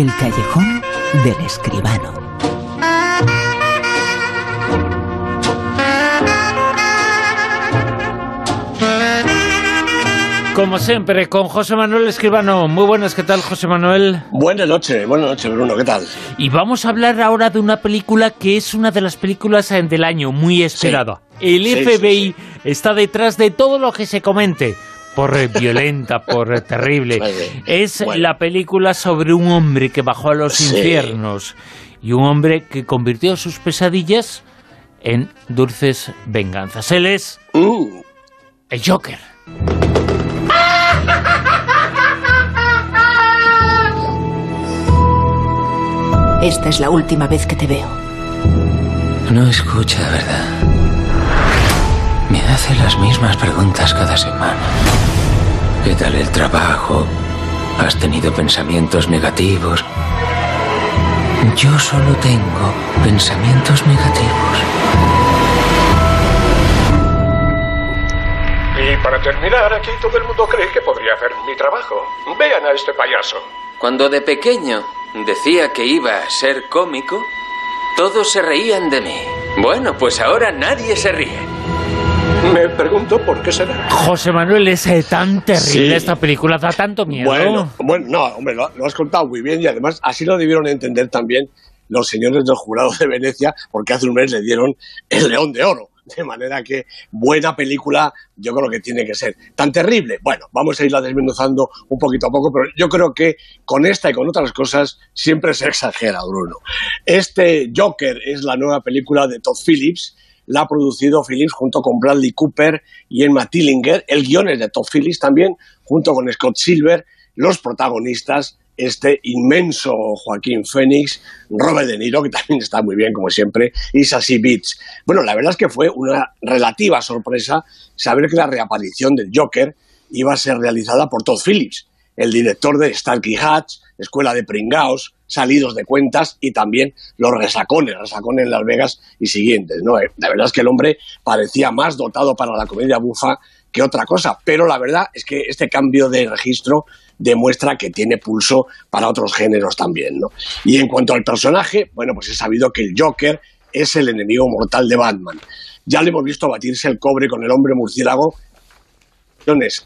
El callejón del escribano. Como siempre, con José Manuel Escribano. Muy buenas, ¿qué tal, José Manuel? Buenas noches, buenas noches, Bruno, ¿qué tal? Y vamos a hablar ahora de una película que es una de las películas eh, del año, muy esperada. El Sí, sí, FBI sí. está detrás de todo lo que se comente. Por eh, violenta, por eh, terrible. Es Bueno. la película sobre un hombre que bajó a los Sí. infiernos y un hombre que convirtió sus pesadillas en dulces venganzas. Él es Mm, el Joker. Esta es la última vez que te veo. No escucha, ¿verdad? Me hace las mismas preguntas cada semana. ¿Qué tal el trabajo? ¿Has tenido pensamientos negativos? Yo solo tengo pensamientos negativos. Y para terminar, aquí todo el mundo cree que podría hacer mi trabajo. Vean a este payaso. Cuando de pequeño decía que iba a ser cómico, todos se reían de mí. Bueno, pues ahora nadie se ríe. Me pregunto por qué será. José Manuel, es eh, tan terrible Sí. esta película, da tanto miedo. Bueno, bueno, no, hombre, lo, lo has contado muy bien y además así lo debieron entender también los señores del jurado de Venecia, porque hace un mes le dieron el León de Oro. De manera que buena película yo creo que tiene que ser. ¿Tan terrible? Bueno, vamos a irla desmenuzando un poquito a poco, pero yo creo que con esta y con otras cosas siempre se exagera, Bruno. Este Joker es la nueva película de Todd Phillips, la ha producido Phillips junto con Bradley Cooper y Emma Tillinger. El guion es de Todd Phillips también, junto con Scott Silver. Los protagonistas, este inmenso Joaquín Phoenix, Robert De Niro, que también está muy bien, como siempre, y Sassy Beats. Bueno, la verdad es que fue una relativa sorpresa saber que la reaparición del Joker iba a ser realizada por Todd Phillips, el director de Starkey Hatch, Escuela de Pringaos, Salidos de Cuentas y también Los Resacones, Resacones en Las Vegas y siguientes. ¿no? Eh, La verdad es que el hombre parecía más dotado para la comedia bufa que otra cosa, pero la verdad es que este cambio de registro demuestra que tiene pulso para otros géneros también. ¿no? Y en cuanto al personaje, bueno, pues he sabido que el Joker es el enemigo mortal de Batman. Ya le hemos visto batirse el cobre con el hombre murciélago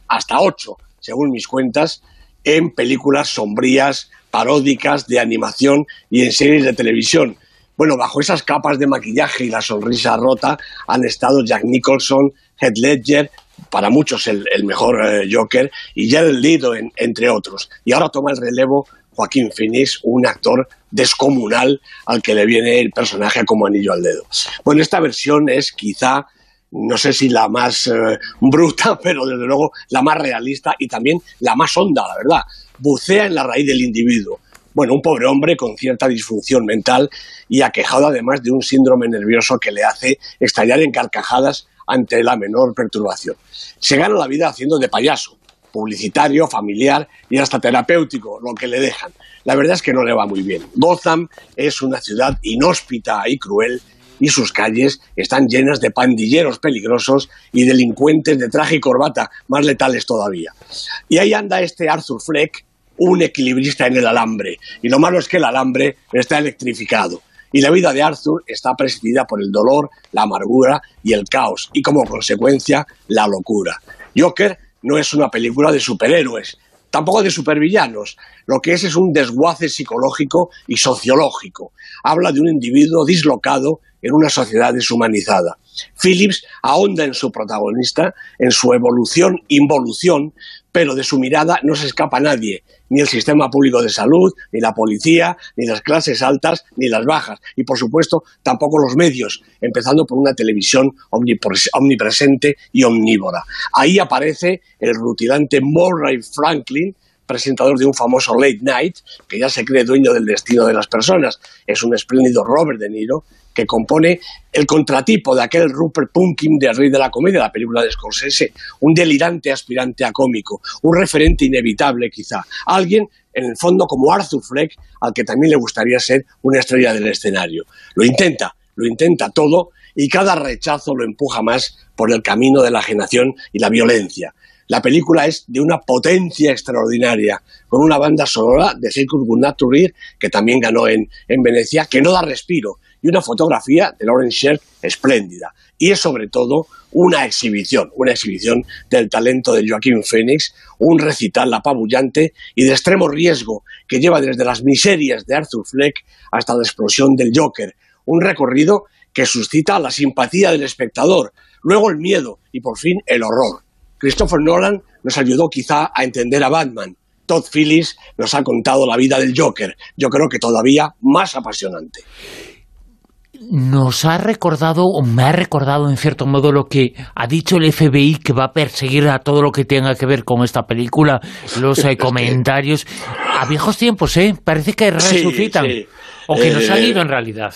hasta ocho, según mis cuentas, en películas sombrías, paródicas, de animación y en series de televisión. Bueno, bajo esas capas de maquillaje y la sonrisa rota han estado Jack Nicholson, Heath Ledger, para muchos el, mejor eh, Joker, y Jared Leto, en- entre otros. Y ahora toma el relevo Joaquín Phoenix, un actor descomunal al que le viene el personaje como anillo al dedo. Bueno, esta versión es quizá no sé si la más eh, bruta, pero desde luego la más realista y también la más honda, la verdad. Bucea en la raíz del individuo. Bueno, un pobre hombre con cierta disfunción mental y aquejado además de un síndrome nervioso que le hace estallar en carcajadas ante la menor perturbación. Se gana la vida haciendo de payaso, publicitario, familiar y hasta terapéutico, lo que le dejan. La verdad es que no le va muy bien. Gotham es una ciudad inhóspita y cruel y sus calles están llenas de pandilleros peligrosos y delincuentes de traje y corbata, más letales todavía. Y ahí anda este Arthur Fleck, un equilibrista en el alambre. Y lo malo es que el alambre está electrificado. Y la vida de Arthur está presidida por el dolor, la amargura y el caos, y como consecuencia, la locura. Joker no es una película de superhéroes, tampoco de supervillanos. Lo que es es un desguace psicológico y sociológico. Habla de un individuo dislocado en una sociedad deshumanizada. Phillips ahonda en su protagonista, en su evolución, involución, pero de su mirada no se escapa nadie, ni el sistema público de salud, ni la policía, ni las clases altas, ni las bajas, y por supuesto tampoco los medios, empezando por una televisión omnipres- omnipresente y omnívora. Ahí aparece el rutilante Murray Franklin, presentador de un famoso late night, que ya se cree dueño del destino de las personas. Es un espléndido Robert De Niro, que compone el contratipo de aquel Rupert Pumpkin de Rey de la Comedia, la película de Scorsese, un delirante aspirante a cómico, un referente inevitable quizá, alguien en el fondo como Arthur Fleck, al que también le gustaría ser una estrella del escenario. Lo intenta, lo intenta todo y cada rechazo lo empuja más por el camino de la ajenación y la violencia. La película es de una potencia extraordinaria, con una banda sonora de Circus Good que también ganó en, en Venecia, que no da respiro, y una fotografía de Lauren Sher espléndida. Y es sobre todo una exhibición, una exhibición del talento de Joaquín Phoenix, un recital apabullante y de extremo riesgo que lleva desde las miserias de Arthur Fleck hasta la explosión del Joker. Un recorrido que suscita la simpatía del espectador, luego el miedo y por fin el horror. Christopher Nolan nos ayudó quizá a entender a Batman. Todd Phillips nos ha contado la vida del Joker, yo creo que todavía más apasionante nos ha recordado, o me ha recordado en cierto modo lo que ha dicho el FBI que va a perseguir a todo lo que tenga que ver con esta película, los eh, comentarios. A viejos tiempos, ¿eh? Parece que resucitan. O que nos han eh, ido en realidad.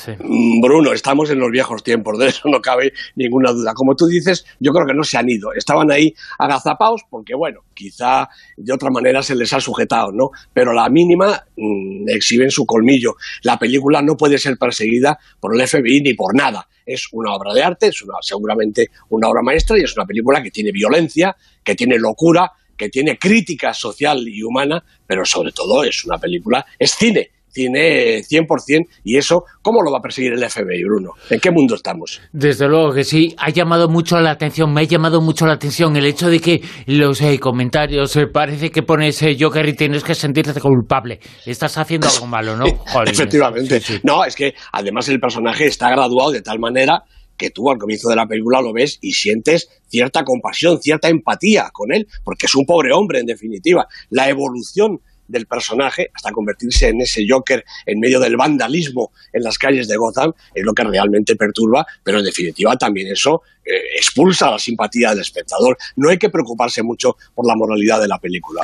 Bruno, estamos en los viejos tiempos, de eso no cabe ninguna duda. Como tú dices, yo creo que no se han ido. Estaban ahí agazapados porque, bueno, quizá de otra manera se les ha sujetado, ¿no? Pero la mínima mm, exhiben su colmillo. La película no puede ser perseguida por el FBI ni por nada. Es una obra de arte, es una, seguramente una obra maestra y es una película que tiene violencia, que tiene locura, que tiene crítica social y humana, pero sobre todo es una película, es cine tiene 100% y eso, ¿cómo lo va a perseguir el FBI, Bruno? ¿En qué mundo estamos? Desde luego que sí, ha llamado mucho la atención, me ha llamado mucho la atención el hecho de que los eh, comentarios, eh, parece que pones eh, Joker y tienes que sentirte culpable, estás haciendo algo malo, ¿no? Efectivamente. No, es que además el personaje está graduado de tal manera que tú al comienzo de la película lo ves y sientes cierta compasión, cierta empatía con él, porque es un pobre hombre en definitiva. La evolución del personaje hasta convertirse en ese Joker en medio del vandalismo en las calles de Gotham es lo que realmente perturba, pero en definitiva también eso eh, expulsa la simpatía del espectador. No hay que preocuparse mucho por la moralidad de la película.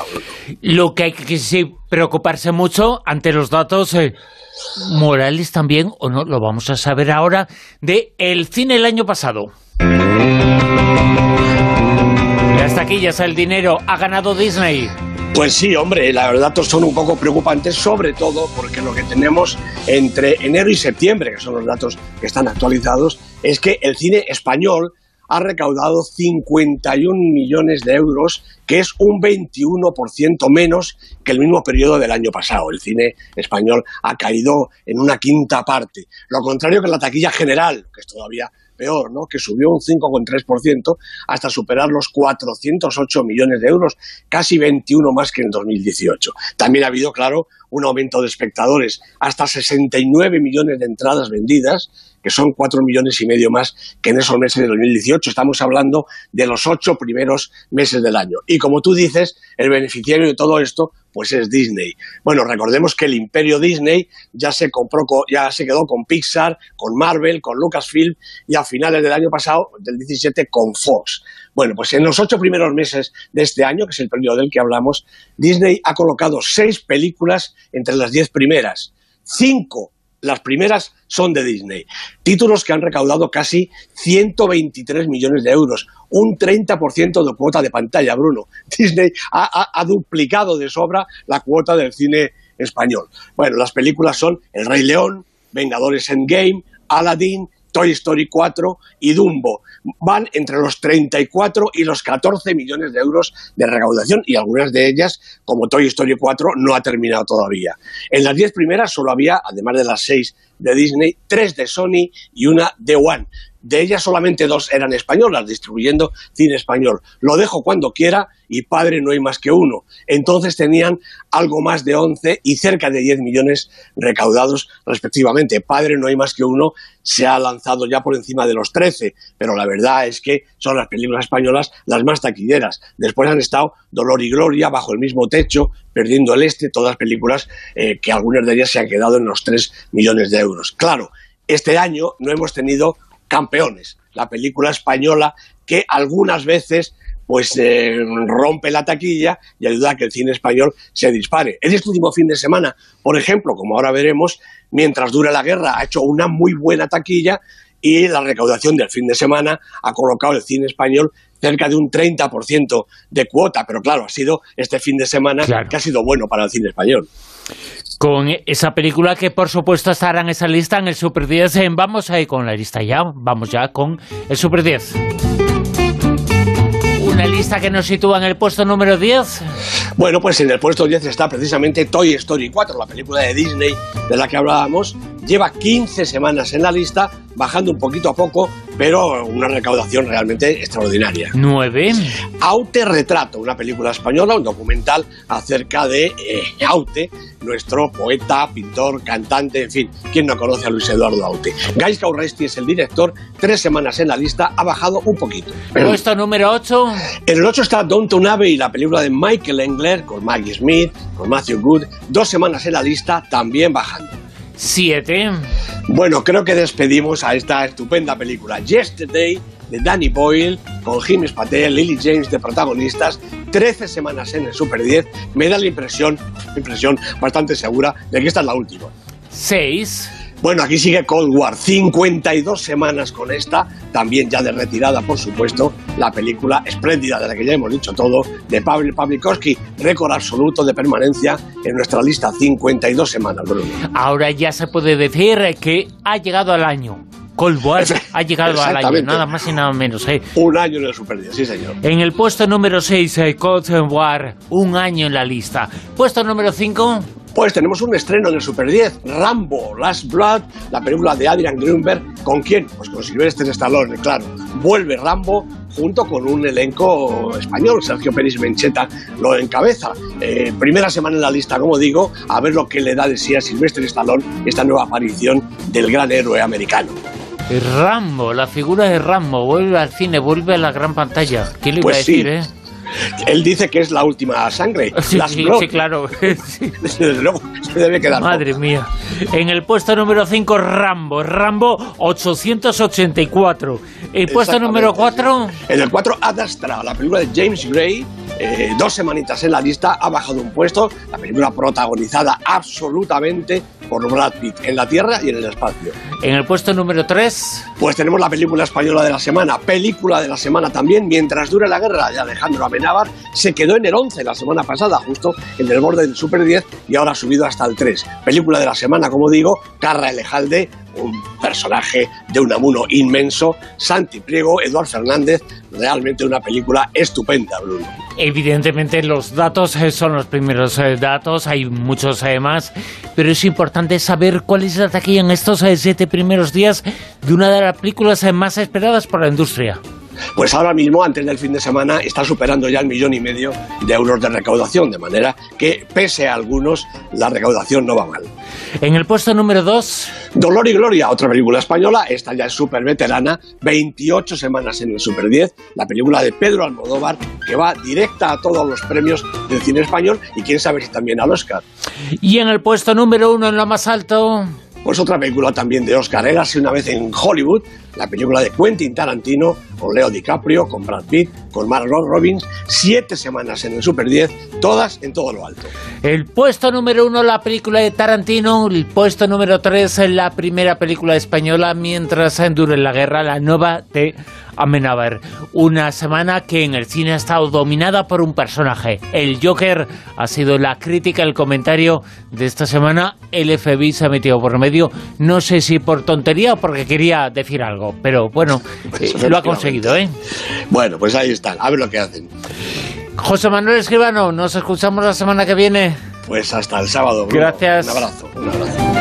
Lo que hay que preocuparse mucho ante los datos eh, morales también, o no, lo vamos a saber ahora, de el cine el año pasado. Las taquillas, el dinero, ha ganado Disney. Pues sí, hombre, los datos son un poco preocupantes, sobre todo porque lo que tenemos entre enero y septiembre, que son los datos que están actualizados, es que el cine español ha recaudado 51 millones de euros, que es un 21% menos que el mismo periodo del año pasado. El cine español ha caído en una quinta parte. Lo contrario que la taquilla general, que es todavía peor, ¿no? que subió un 5,3% hasta superar los 408 millones de euros, casi 21 más que en 2018. También ha habido, claro, un aumento de espectadores, hasta 69 millones de entradas vendidas, que son 4 millones y medio más que en esos meses de 2018. Estamos hablando de los ocho primeros meses del año. Y como tú dices, el beneficiario de todo esto pues es Disney. Bueno, recordemos que el imperio Disney ya se compró, ya se quedó con Pixar, con Marvel, con Lucasfilm y a finales del año pasado, del 17, con Fox. Bueno, pues en los ocho primeros meses de este año, que es el periodo del que hablamos, Disney ha colocado seis películas entre las diez primeras. Cinco las primeras son de Disney. Títulos que han recaudado casi 123 millones de euros, un 30% de cuota de pantalla, Bruno. Disney ha, duplicado de sobra la cuota del cine español. Bueno, las películas son El Rey León, Vengadores Endgame, Aladdin, Toy Story 4 y Dumbo. Van entre los 34 y los 14 millones de euros de recaudación y algunas de ellas, como Toy Story 4, no ha terminado todavía. En las 10 primeras solo había, además de las 6 de Disney, 3 de Sony y una de One. De ellas solamente dos eran españolas, distribuyendo cine español. Lo dejo cuando quiera y padre no hay más que uno. Entonces tenían algo más de 11 y cerca de 10 millones recaudados respectivamente. Padre no hay más que uno se ha lanzado ya por encima de los 13, pero la verdad es que son las películas españolas las más taquilleras. Después han estado Dolor y Gloria, Bajo el mismo techo, Perdiendo el Este, todas películas eh, que algunas de ellas se han quedado en los 3 millones de euros. Claro, este año no hemos tenido Campeones, la película española que algunas veces pues eh, rompe la taquilla y ayuda a que el cine español se dispare. En este último fin de semana, por ejemplo, como ahora veremos, mientras dura la guerra ha hecho una muy buena taquilla y la recaudación del fin de semana ha colocado el cine español cerca de un 30% de cuota, pero claro, ha sido este fin de semana que ha sido bueno para el cine español con esa película que por supuesto estará en esa lista en el Super 10. Vamos ahí con la lista ya, vamos ya con el Super 10. Una lista que nos sitúa en el puesto número 10. Bueno, pues en el puesto 10 está precisamente Toy Story 4, la película de Disney de la que hablábamos. Lleva 15 semanas en la lista, bajando un poquito a poco, pero una recaudación realmente extraordinaria. 9. Aute Retrato, una película española, un documental acerca de eh, Aute, nuestro poeta, pintor, cantante, en fin, ¿quién no conoce a Luis Eduardo Aute? Gais Caurresti es el director, tres semanas en la lista, ha bajado un poquito. Puesto número 8. En el 8 está Downton Abbey, la película de Michael Engler, con Maggie Smith, con Matthew Good, dos semanas en la lista, también bajando. 7. Bueno, creo que despedimos a esta estupenda película, Yesterday, de Danny Boyle, con James Patel, Lily James de protagonistas, 13 semanas en el Super 10, me da la impresión, impresión bastante segura de que esta es la última. 6. Bueno, aquí sigue Cold War, 52 semanas con esta, también ya de retirada, por supuesto, la película espléndida de la que ya hemos dicho todo, de Pavel Pavlikovsky, récord absoluto de permanencia en nuestra lista, 52 semanas, Bruno. Ahora ya se puede decir que ha llegado al año. Cold War ha llegado al año, nada más y nada menos. ¿eh? Un año en el Super 10, sí señor. En el puesto número 6, eh, Cold War, un año en la lista. Puesto número 5, Pues tenemos un estreno en el Super 10, Rambo, Last Blood, la película de Adrian Grunberg. ¿Con quién? Pues con Sylvester Stallone, claro. Vuelve Rambo junto con un elenco español. Sergio Pérez Mencheta lo encabeza. Eh, primera semana en la lista, como digo, a ver lo que le da de sí a Sylvester Stallone esta nueva aparición del gran héroe americano. Rambo, la figura de Rambo, vuelve al cine, vuelve a la gran pantalla. ¿Quién le iba Pues a decir, sí. eh? Él dice que es la última sangre. Sí, Last sí, sí, claro. Sí. Desde luego, se debe quedar. Madre mía. En el puesto número 5, Rambo. Rambo 884. El puesto número 4, sí. En el 4, Ad Astra, la película de James Gray, eh, dos semanitas en la lista, ha bajado un puesto, la película protagonizada absolutamente por Brad Pitt en la Tierra y en el espacio. en el puesto número 3, Pues tenemos la película española de la semana, película de la semana también, Mientras dure la guerra, de Alejandro Amenábar, se quedó en el 11 la semana pasada, justo en el borde del Super 10 y ahora ha subido hasta el 3. Película de la semana, como digo, Carra Elejalde, un personaje de un amuno inmenso, Santi Priego, Eduard Fernández, realmente una película estupenda, Bruno. Evidentemente los datos eh, son los primeros eh, datos, hay muchos eh, más, pero es importante saber cuál es la taquilla en estos eh, siete primeros días de una de las películas eh, más esperadas por la industria. Pues ahora mismo, antes del fin de semana, está superando ya el millón y medio de euros de recaudación, de manera que, pese a algunos, la recaudación no va mal. En el puesto número 2, Dolor y Gloria, otra película española, esta ya es súper veterana, 28 semanas en el Super 10, la película de Pedro Almodóvar, que va directa a todos los premios del cine español y quién sabe si también al Oscar. y en el puesto número 1 en lo más alto, Pues otra película también de Oscar, Érase una vez en Hollywood, la película de Quentin Tarantino, con Leo DiCaprio, con Brad Pitt, con Margot Robbins, siete semanas en el Super 10, todas en todo lo alto. el puesto número 1 la película de Tarantino, el puesto número 3 la primera película española mientras dure la guerra, la nueva de Amenábar. Una semana que en el cine ha estado dominada por un personaje. El Joker ha sido la crítica, el comentario de esta semana. El FBI se ha metido por medio. No sé si por tontería o porque quería decir algo, pero bueno, eh, lo ha conseguido, ¿eh? Bueno, pues ahí están, a ver lo que hacen. José Manuel Escribano, nos escuchamos la semana que viene. Pues hasta el sábado. Bruno. Gracias. Un abrazo. Un abrazo.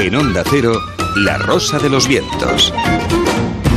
En Onda Cero, La Rosa de los Vientos.